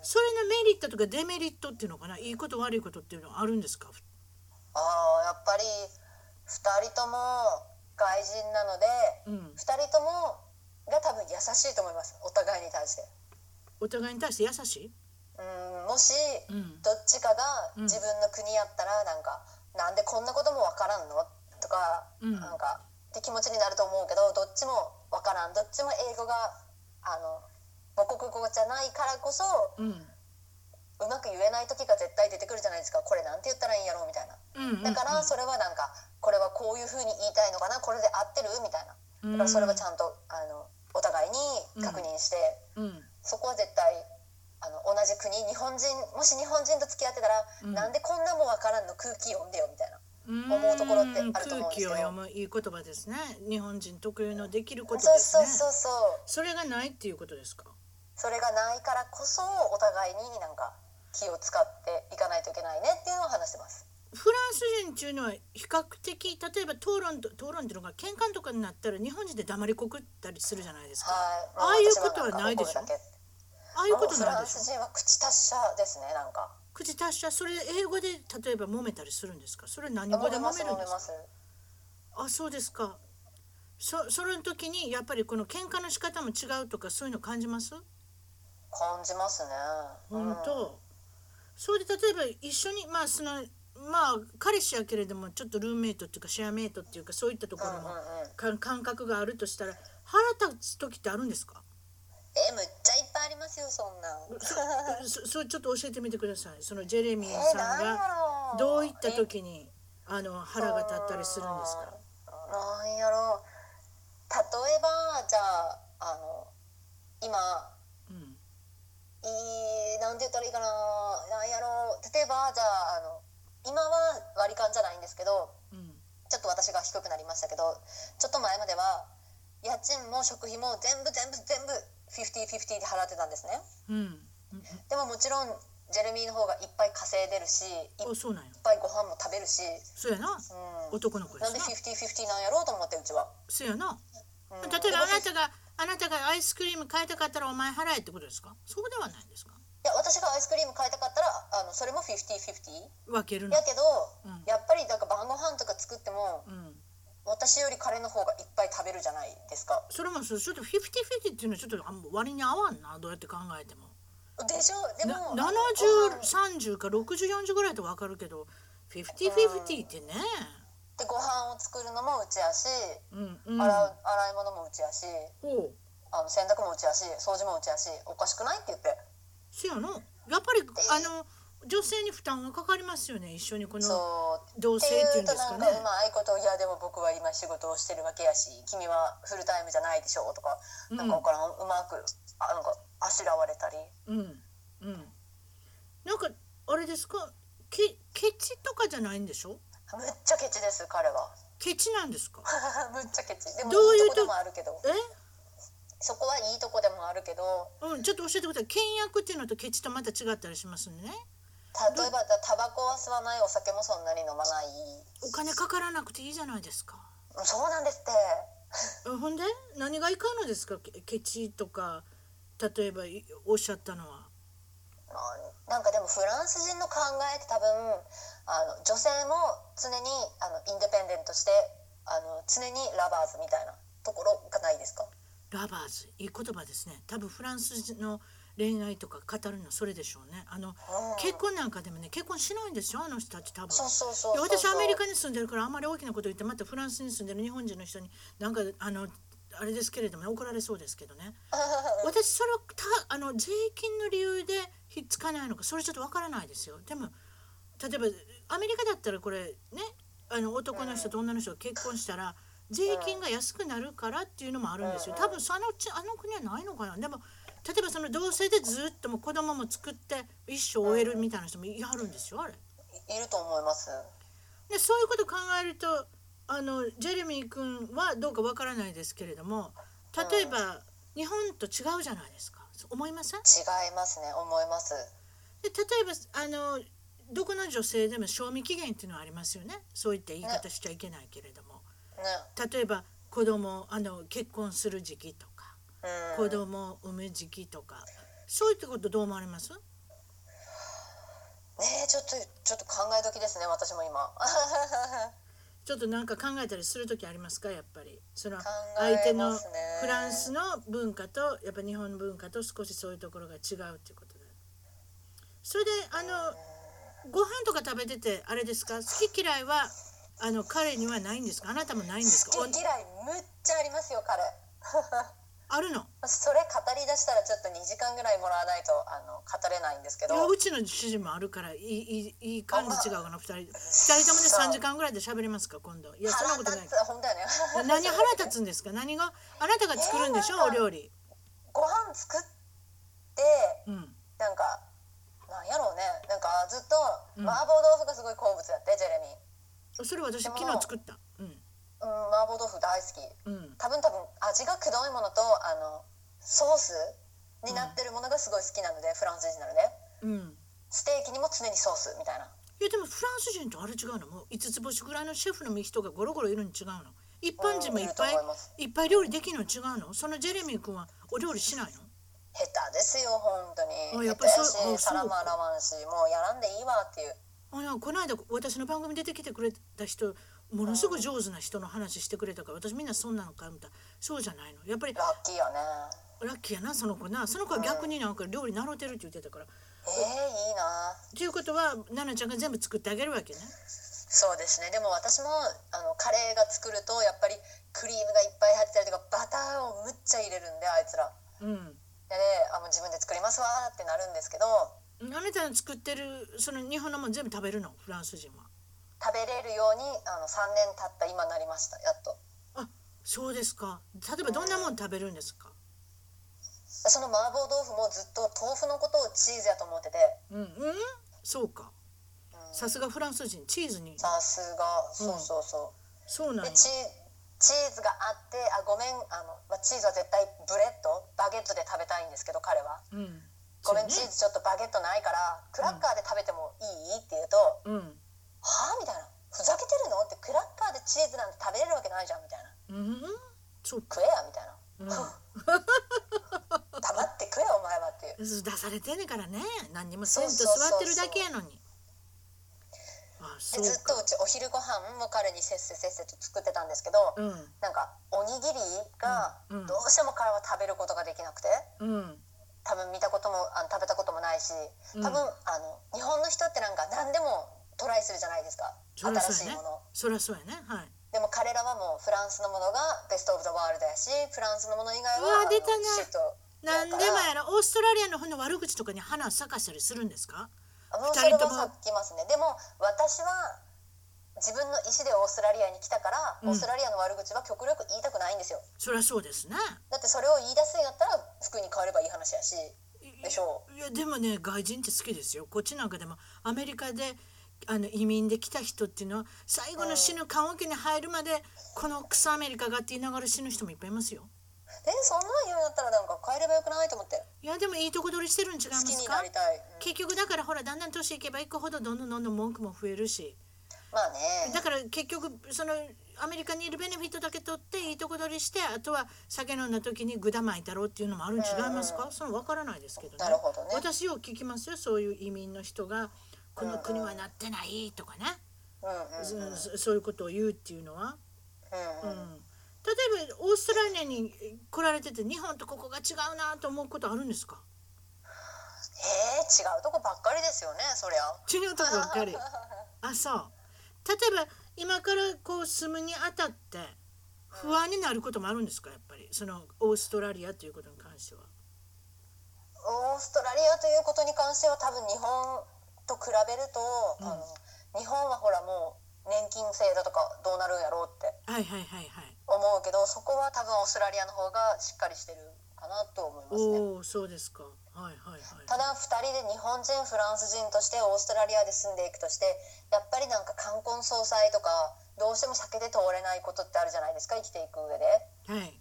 それのメリットとかデメリットっていうのかないいこと悪いことっていうのはあるんですか？ああやっぱり2人とも外人なので、うん。2人ともが多分優しいと思いますお互いに対して。お互いに対して優しい？うんもしうん。どっちかがうん。自分の国やったらなんか、なんでこんなこともわからんの？とか、うん。なんかって気持ちになると思うけどどっちもわからん。どっちも英語があの母国語じゃないからこそうん。うまく言えない時が絶対出てくるじゃないですか。これなんて言ったらいいんやろうみたいな。うんだからそれはなんかこれはこういうふうに言いたいのかな？これで合ってる？みたいな。だからそれはちゃんとあのお互いに確認して、うん。そこは絶対あの同じ国日本人もし日本人と付き合ってたら、うん。なんでこんなもんわからんの？空気読んでよみたいな。うん思うところってあると思うんですよ。空気を読むいい言葉ですね。日本人特有のできることね。そうそうそうそれがないっていうことですか？それがないからこそお互いになんか気を使っていかないといけないねっていうのを話してます。フランス人っていうのは比較的例えば討論と討論っていうのが喧嘩とかになったら日本人で黙りこくったりするじゃないですか。はい。ああいうことはないでしょ？ああいうことないで人は口達者ですねなんか。口達者？それで英語で例えば揉めたりするんですか？それ何語で揉揉めるんですか？あそうですか。そその時にやっぱりこの喧嘩の仕方も違うとかそういうの感じます？感じますね。本当、それで例えば一緒にまあそのまあ彼氏やけれどもちょっとルームメイトっていうかシェアメイトっていうかそういったところも感覚があるとしたら腹立つ時ってあるんですか？えむっちゃいっぱいありますよそんなん。そ それちょっと教えてみてください。そのジェレミーえさんがどういった時にあの腹が立ったりするんですか？なんやろう。例えばじゃああの今うん。いいなんて言ったらいいかな。なんやろう。例えばじゃああの今は割り勘じゃないんですけどうん。ちょっと私が低くなりましたけどちょっと前までは家賃も食費も全部全部全部50-50で払ってたんですね。うん。うんでももちろんジェレミーの方がいっぱい稼いでるしいっぱいご飯も食べるし、そうやな。うん、男の子やな。んでしな50-50なんやろうと思ってうちは、そうやな。うん。例えばあなたがあなたがアイスクリーム買いたかったらお前払えってことですか？そうではないんですか？いや私がアイスクリーム買いたかったらあのそれも50-50分けるの。やけど、うん。やっぱりなんか晩ご飯とか作ってもうん私より彼の方がいっぱい食べるじゃないですか。それもそうちょっと50-50っていうのはちょっとあ割に合わんなどうやって考えても。でしょ？でもなあの7030か6040ぐらいと分かるけど50-50ってね。でご飯を作るのもうちやし、うんうん。洗う洗い物もうちやしあの洗濯もうちやし掃除もうちやしおかしくないって言って。そやなやっぱりあの女性に負担がかかりますよね。一緒にこの同性っていうんですかね。まいこと「いやでも僕は今仕事をしてるわけやし君はフルタイムじゃないでしょ」とか、うん。なんかわからんうまくあなんかあしらわれたり。うん。うん。なんかあれですか？けケチとかじゃないんでしょ？むっちゃケチです彼は。ケチなんですか？むっちゃケチ。でもどういうといいとこでもあるけど。え？そこはいいとこでもあるけど。うん、ちょっと教えてください。倹約っていうのとケチとまた違ったりしますね。例えばタバコは吸わないお酒もそんなに飲まない。お金かからなくていいじゃないですか。そうなんですって。えほんで？何がいかんのですか？ケケチとか例えばいおっしゃったのは。あなんかでもフランス人の考えって多分あの女性も常にあのインデペンデントしてあの常に lovers みたいなところがないですか？ Lovers。いい言葉ですね。多分フランス人の恋愛とか語るのそれでしょうね。あの、うん。結婚なんかでもね結婚しないんですよあの人たち多分。そうそうそうそういや私アメリカに住んでるからあんまり大きなこと言ってまたフランスに住んでる日本人の人になんかあのあれですけれどもね怒られそうですけどね。私それをたあの税金の理由でひっつかないのかそれちょっとわからないですよ。でも例えばアメリカだったらこれねあの男の人と女の人が結婚したら税金が安くなるからっていうのもあるんですよ。多分そのうちあの国はないのかな。でも例えばその同性でずっともう子供も作って一生終えるみたいな人もいはるんですよあれ。いると思います。でそういうこと考えるとあのジェレミー君はどうかわからないですけれども例えば、日本と違うじゃないですか。思いません？違いますね。思います。で例えばあのどこの女性でも賞味期限っていうのはありますよね。そういった言い方しちゃいけないけれども。ね。例えば子供あの結婚する時期と子供を産む時期とか。そういったことどう思われます？ねえちょっとちょっと考え時ですね私も今。ちょっとなんか考えたりする時ありますか？やっぱり。その考相手のフランスの文化とやっぱ日本の文化と少しそういうところが違うっていうことで。それであのご飯とか食べててあれですか？好き嫌いはあの彼にはないんですか？あなたもないんですか？好き嫌いむっちゃありますよ彼 あるの。それ語り出したらちょっと2時間ぐらいもらわないとあの語れないんですけど。いやうちの主人もあるからいいいい感じ違うかな2人。2人ともで3時間ぐらいで喋れますか今度いやそんなことない。本当やね何腹立つんですか？何があなたが作るんでしょ、えーお料理ご飯作ってうん。なんかなんやろうね。なんかずっとうん。麻婆豆腐がすごい好物やってジェレミー、それ私昨日作った。うんうん、麻婆豆腐大好き。うん。多分多分味がくどいものとあのソースになってるものがすごい好きなので、フランス人なのでうん。ステーキにも常にソース。みたいないやでもフランス人とあれ違うの？もう5つ星ぐらいのシェフの人がゴロゴロいるの違うの？一般人もいっぱいうんいいっぱい料理できるの違うの？そのジェレミー君はお料理しないの？下手ですよ本当に。あやっぱりそう皿も洗わんしもうやらんでいいわっていう。あなんかこの間私の番組出てきてくれた人ものすごい上手な人の話してくれたから私みんなそんなのかみたいそうじゃないの。やっぱりラッキーやね。ラッキーやなその子な。その子は逆になんか料理習ってるって言ってたから。えー、いいな。っていうことは奈々ちゃんが全部作ってあげるわけね。そうですね。でも私もあのカレーが作るとやっぱりクリームがいっぱい入ってたりとかバターをむっちゃ入れるんであいつら。うん。であもう自分で作りますわーってなるんですけど。あなたの作ってるその日本のもん全部食べるの？フランス人は食べれるようにあの3年経った今なりましたやっと。あそうですか。例えばどんなもん食べるんですか？その麻婆豆腐もずっと豆腐のことをチーズやと思ってて、うんうん？そうか。うん。さすがフランス人チーズに。さすがそうそうそう、そうなんチチーズがあってあごめんあの、まあ、チーズは絶対 bread？バゲットで食べたいんですけど彼は。うん。ごめん、チーズちょっとバゲットないからクラッカーで食べてもいい？って言うと、うんはあ？みたいな。ふざけてるの？ってクラッカーでチーズなんて食べれるわけないじゃんみたいな。うん？そ食えやみたいな、うん。黙って食えお前はっていう。出されてんねんからね。何にもせんとそうそうそうそう座ってるだけやのに。あそうでずっとかうちお昼ご飯も彼にせっせせっせと作ってたんですけど、うん。なんかおにぎりがうん。うん。どうしても彼は食べることができなくて。うん。多分見たこともあの食べたこともないし。うん。多分、あの日本の人ってなんか何でもトライするじゃないですか。新しいもの。そりゃそうやね。はい。でも彼らはもうフランスのものがベスト・オブ・ザ・ワールドやしフランスのもの以外うはわ出た何でもやら。オーストラリアの方の悪口とかに花を咲かしたりするんですか？あもうそれも二人とも。さっきますね。でも私は自分の意思でオーストラリアに来たから、うん。オーストラリアの悪口は極力言いたくないんですよ。そりゃそうですね。だってそれを言い出すんやったら服に変えればいい話やしでしょいやでもね外人って好きですよ。こっちなんかでもアメリカであの移民で来た人っていうのは最後の死ぬ棺桶に入るまでこの草アメリカがって言いながら死ぬ人もいっぱいいますよ。えそんなん言うんやったらなんか変えればよくないと思って。いやでもいいとこ取りしてるん違い。ますか結局だからほらだんだん年いけばいくほどどんどんどんどん文句も増えるし。まあね。だから結局そのアメリカにいるベネフィットだけ取っていいとこ取りしてあとは酒飲んだ時にぐだ巻いたろうっていうのもあるん違いますか、その分からないですけどね。なるほどね。私よく聞きますよそういう移民の人がこの国はなってないとかね、うんうんうん。そそういうことを言うっていうのは、うん、例えばオーストラリアに来られてて日本とここが違うなと思うことあるんですか？えー、違うとこばっかりですよねそりゃ。違うとこばっかり。あそう。例えば今からこう住むにあたって不安になることもあるんですか？やっぱり。そのオーストラリアということに関しては。オーストラリアということに関しては多分日本と比べると、うんあの日本はほらもう年金制度とかどうなるんやろうって。思うけどそこは多分オーストラリアの方がしっかりしてるかなと思いますね。そうですか。はいはいはい。ただ2人で日本人フランス人としてオーストラリアで住んでいくとしてやっぱりなんか冠婚葬祭とかどうしても避けて通れないことってあるじゃないですか生きていく上ではい。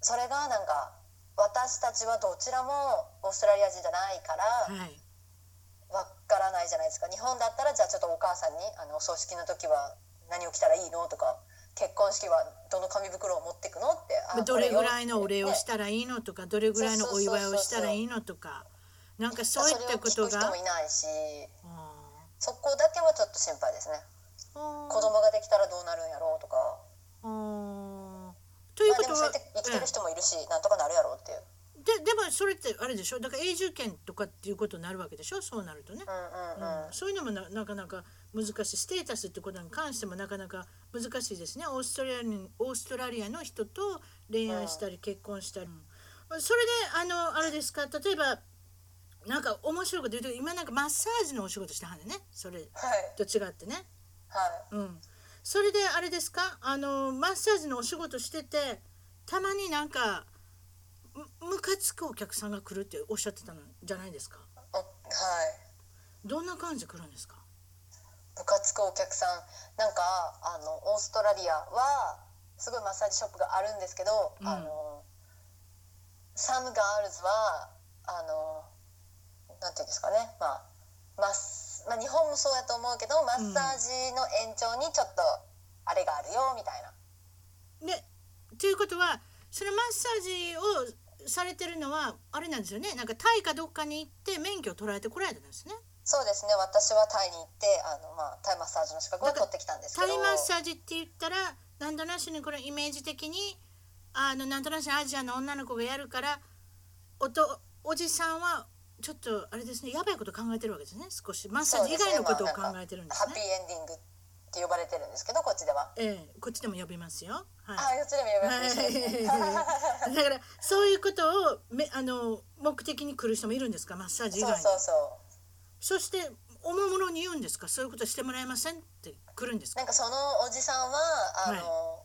それがなんか私たちはどちらもオーストラリア人じゃないからはい。わからないじゃないですか。日本だったらじゃあちょっとお母さんにあのお葬式の時は何を着たらいいの？とか結婚式はどの紙袋を持っていくの？ってあどれぐらいのお礼をしたらいいの？とかどれぐらいのお祝いをしたらいいの？とかなんかそういったことが？もいないしあそこだけはちょっと心配ですね。ー。子供ができたらどうなるんやろうとか。あー。というまあことはでもそうやって生きてる人もいるしなんとかなるやろうっていうででもそれってあれでしょ？だから永住権とかっていうことになるわけでしょ？そうなるとね、うんうんうん。うん。そういうのもななかなか難しい。ステータスってことに関してもなかなか難しいですね。オーストラリアにオーストラリアの人と恋愛したり結婚したり、それであのあれですか？例えばなんか面白いこと言うと今なんかマッサージのお仕事してはんねそれはい。と違ってね。はい。うん。それであれですか？あのマッサージのお仕事しててたまになんかむムカつくお客さんが来るっておっしゃってたのじゃないですか？おはい。どんな感じで来るんですか？ムカつくお客さん。なんかあのオーストラリアはすごいマッサージショップがあるんですけど、うん。あのサムガールズはあのなんていうんですかね。まあマッ、まあ、日本もそうやと思うけどマッサージの延長にちょっとあれがあるよみたいな、でということはそのマッサージをされてるのはあれなんですよね。なんかタイかどっかに行って免許を取られてこられたんですね。そうですね。私はタイに行ってあの、まあ、タイマッサージの資格を取ってきたんですけど。タイマッサージって言ったらなんとなしにこれイメージ的にあのなんとなしにアジアの女の子がやるからおとおじさんはちょっとあれですねやばいこと考えてるわけですね。少し。マッサージ以外のことを考えてるんですハッピーね。エンディングって呼ばれてるんですけどこっちでは、ええ、こっちでも呼びますよ。はい。ああこっちでも呼ばれてるんですね。はい。だからそういうことをめあの目的に来る人もいるんですか？マッサージ以そうそうそう。そしておもむろに言うんですか？そういうことしてもらえませんって来るんですか？なんかそのおじさんはあの、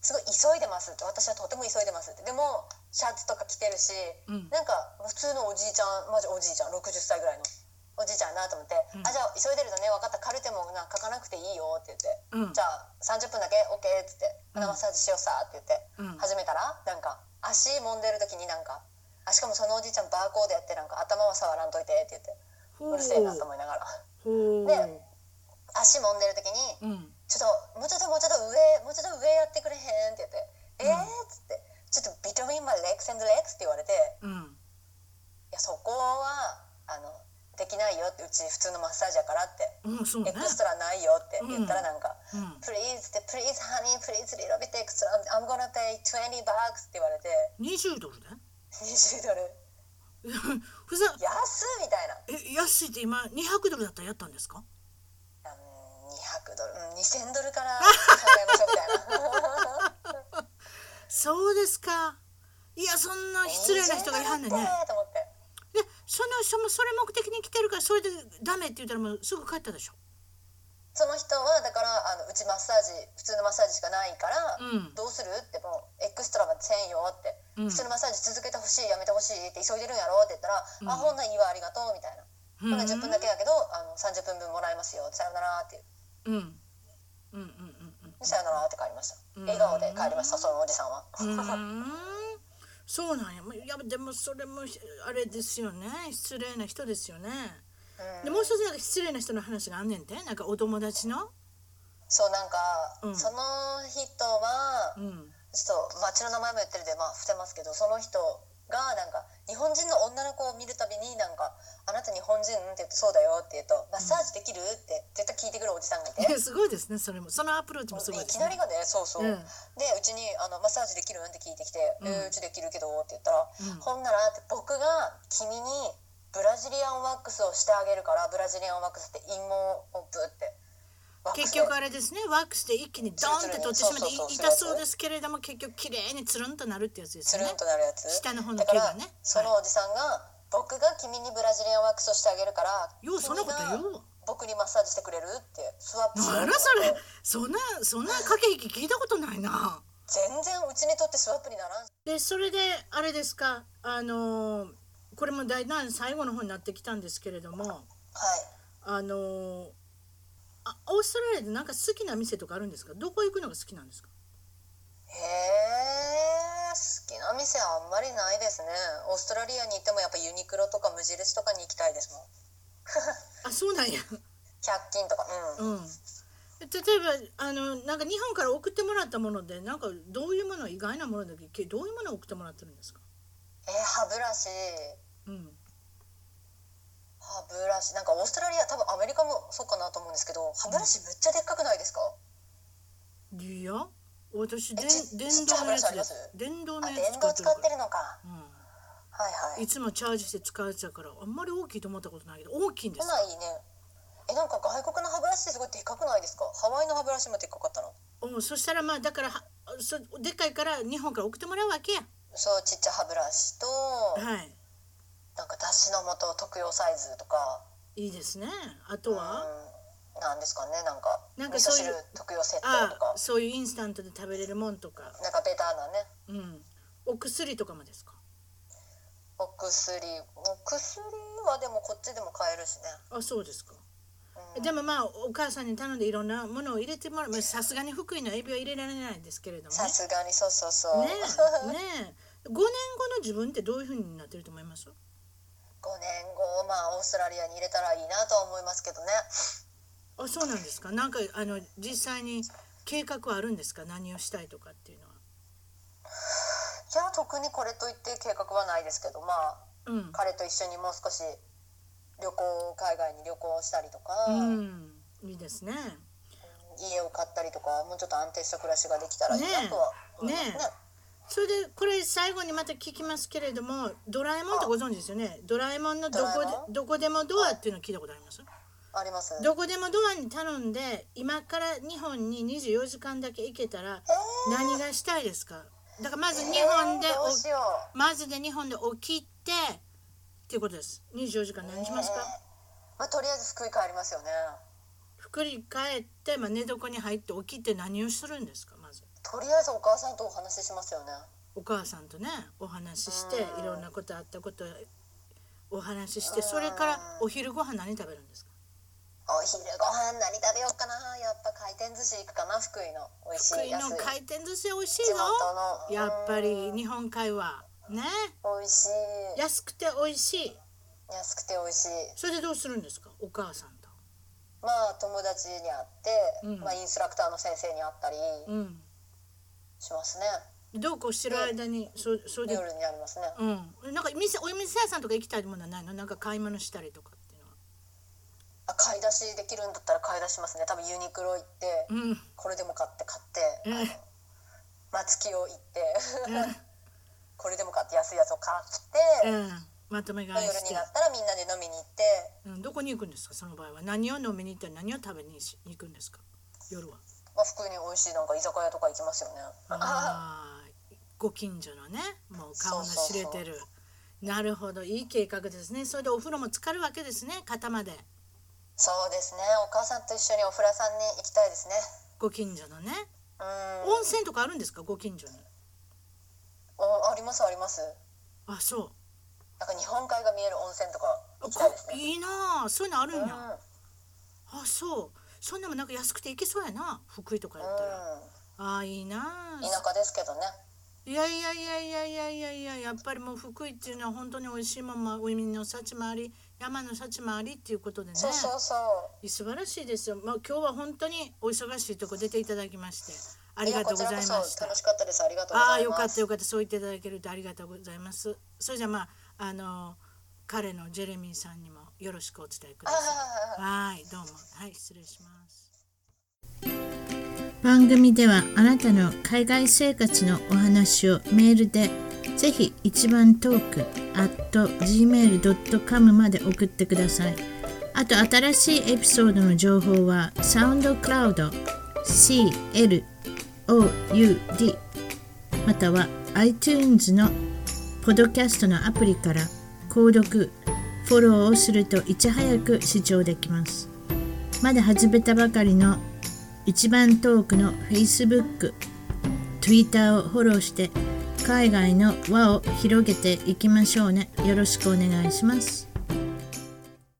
すごい急いでますって私はとても急いでますって。でもシャツとか着てるし、うん。なんか普通のおじいちゃんマジおじいちゃん60歳ぐらいのおじいちゃんやなと思って「うん。あじゃあ急いでるとね分かったカルテもな書かなくていいよ」って言って「うん。じゃあ30分だけ OK」っつって「うん。マッサージしようさ」って言って、うん。始めたらなんか足揉んでる時になんかあしかもそのおじいちゃんバーコードやってなんか頭は触らんといてって言ってほう。るせえなと思いながら。で足揉んでる時にうん。ちょっともうちょっともうちょっと上もうちょっと上やってくれへんって言って「えー?」っつって「ちょっと between my legs and legs」って言われてうん「いやそこはあのできないよ」ってうち普通のマッサージやからって。うんそうね。エクストラないよって言ったらなんかうん Please って Please honey please little bit extra. I'm gonna pay 20 bucks. って言われて。20ドルで？20ドル。ふざ。安っみたいな。え安いって今200ドルだったらやったんですか？うん200ドル、うん、2000ドルから 考えましょうみたいな。そうですか。いやそんな失礼な人がいはんねんね。2000ドルって。と思ってでその人もそれ目的に来てるからそれでダメって言ったらもうすぐ帰ったでしょ？その人はだからあのうちマッサージ普通のマッサージしかないから、うん。どうする？ってもうエクストラはせんよって、うん。普通のマッサージ続けてほしいやめてほしいって急いでるんやろって言ったら、うん。あほんなんいいわありがとうみたいな、うん。ほんなら10分だけやけどあの30分分もらえますよさよならってう。ん。うんうんうんでさよならって帰りました、うん。笑顔で帰りましたそのおじさんは、そうなんや。いやでもそれもあれですよね。失礼な人ですよね。うん。でもう一つなんか失礼な人の話があんねんて。なんかお友達の。そうなんか、うん。その人はうん。ちょっと町の名前も言ってるんでまあ伏せますけどその人がなんか日本人の女の子を見るたびになんか「あなた日本人?」って言って「そうだよ」って言うと「マッサージできる?」って絶対聞いてくるおじさんがいて。すごいですねそれもそのアプローチもすごいねきなりがねそうそう、うんでうちにあの「マッサージできる?」って聞いてきて「うんえーうちできるけど」って言ったら「うんほんなら」って僕が君にブラジリアンワックスをしてあげるからブラジリアンワックスって陰毛をブって結局あれですねワックスで一気にドンって取ってしまって痛そうですけれども結局綺麗につるんとなるってやつですよね。つるんとなるやつ。下の方の毛がね。そのおじさんが、僕が君にブラジリアンワックスをしてあげるからようそんなこと言う。君が僕にマッサージしてくれるってスワップあらそれそんなそんな駆け引き聞いたことないな。全然うちにとってスワップにならん。でそれであれですかあのーこれも大体最後の方になってきたんですけれどもはい。あのーあオーストラリアでなんか好きな店とかあるんですか？どこ行くのが好きなんですか？へえ好きな店あんまりないですね。オーストラリアに行ってもやっぱユニクロとか無印とかに行きたいですもん。あそうなんや。100均とか。うん、うん。例えばあのなんか日本から送ってもらったものでなんかどういうもの意外なものだけ？どういうものを送ってもらってるんですか？えー歯ブラシ。うん歯ブラシなんかオーストラリア多分アメリカもそうかなと思うんですけど歯ブラシむっちゃでっかくないですか、いや私で電動のやつ電動のあやつ電動使ってるのか。うん。はいはい。いつもチャージして使うやつだからあんまり大きいと思ったことないけど大きいんです。ほないいね。えなんか外国の歯ブラシってすごいでっかくないですか？ハワイの歯ブラシもでっかかったの？うんそしたらまあだからはそでっかいから日本から送ってもらうわけや。そうちっちゃい歯ブラシとはいなんかだしの素特用サイズとか。いいですね。あとは、うん、なんですかね。なんかなんかそういう汁特用セットあとか。そういうインスタントで食べれるもんとか。なんかベターなね。うん。お薬とかもですか？お薬。お薬はでもこっちでも買えるしね、あそうですか。うん、でもまあお母さんに頼んでいろんなものを入れてもらう。まあさすがに福井のエビは入れられないですけれどもね。さすがにそうそうそう、ねえ。ねえ。5年後の自分ってどういうふうになってると思います？5年後まあオーストラリアに入れたらいいなとは思いますけどね。あそうなんですか？なんかあの実際に計画はあるんですか？何をしたいとかっていうのは。いや特にこれといって計画はないですけどまあうん。彼と一緒にもう少し旅行海外に旅行したりとか、うん、いいですね。家を買ったりとかもうちょっと安定した暮らしができたらいいなとは思いますね。ねそれでこれ最後にまた聞きますけれどもドラえもんってご存知ですよね？ドラえもんのどこでどこでもドアっていうの聞いたことあります？あります。どこでもドアに頼んで今から日本に24時間だけ行けたらえー。何がしたいですか？だからまず日本でえーまずで日本で起きてっていうことです。24時間何しますか、まあ、とりあえず福井帰りますよね。福井帰って、まあ、寝床に入って起きて何をするんですか？とりあえずお母さんとお話ししますよね。お母さんとねお話ししてうん。いろんなことあったことお話ししてそれからお昼ご飯何食べるんですか？お昼ご飯何食べようかな。やっぱ回転寿司行くかな福井の。美味し福井い安いの回転寿司美味しいの？やっぱりうん日本海は。ね？美味しい。安くて美味しい。安くて美味しい。それでどうするんですか？お母さんと。まあ友達に会って、うん。まあ、インストラクターの先生に会ったり。うんしますね、どうこうしてる間にそそれで夜にありますね。うん。なんか店お店屋さんとか行きたいものはないの？なんか買い物したりとかっていうのは。あ買い出しできるんだったら買い出しますね。多分ユニクロ行って、うん。これでも買って買って、うん。あの松木を行ってうん。これでも買って安いやつを買って、うん。まとめ買いして。になったらみんなで飲みに行って。うん、どこに行くんですか？その場合は。何を飲みに行ったり何を食べに行くんですか？夜はまあ、に美味しいなんか居酒屋とか行きますよね。あーご近所のねもう顔の知れてるなるほどいい計画ですねそれでお風呂も浸かるわけですね肩までそうですね。お母さんと一緒にお風呂屋さんに行きたいですね。ご近所のねうん。温泉とかあるんですかご近所に？おありますあります。あそうなんか日本海が見える温泉とかね。こいいなあそういうのあるんうん。や、あそうそんなもんなんか安くて行けそうやな福井とかやったら、ああいいな。田舎ですけどね。いやいやいやいやいやいやいややっぱりもう福井っていうのは本当に美味しいもんも海の幸もあり山の幸もありっていうことでねそうそうそう。素晴らしいですよ、まあ、今日は本当にお忙しいとこ出ていただきましてあありがとうございました楽しかったです。ありがとうございます。ああよかったよかったそう言っていただけるとありがとうございますそれじゃあまああの彼のジェレミーさんにもよろしくお伝えください。はいどうも。はい失礼します。番組ではあなたの海外生活のお話をメールでぜひ一番トーク at gmail.com まで送ってください。あと新しいエピソードの情報はサウンドクラウド CLOUD または iTunes のポッドキャストのアプリから購読フォローをするといち早く視聴できますまだ始めたばかりの一番遠くの Facebook、Twitter をフォローして海外の輪を広げていきましょうね。よろしくお願いします。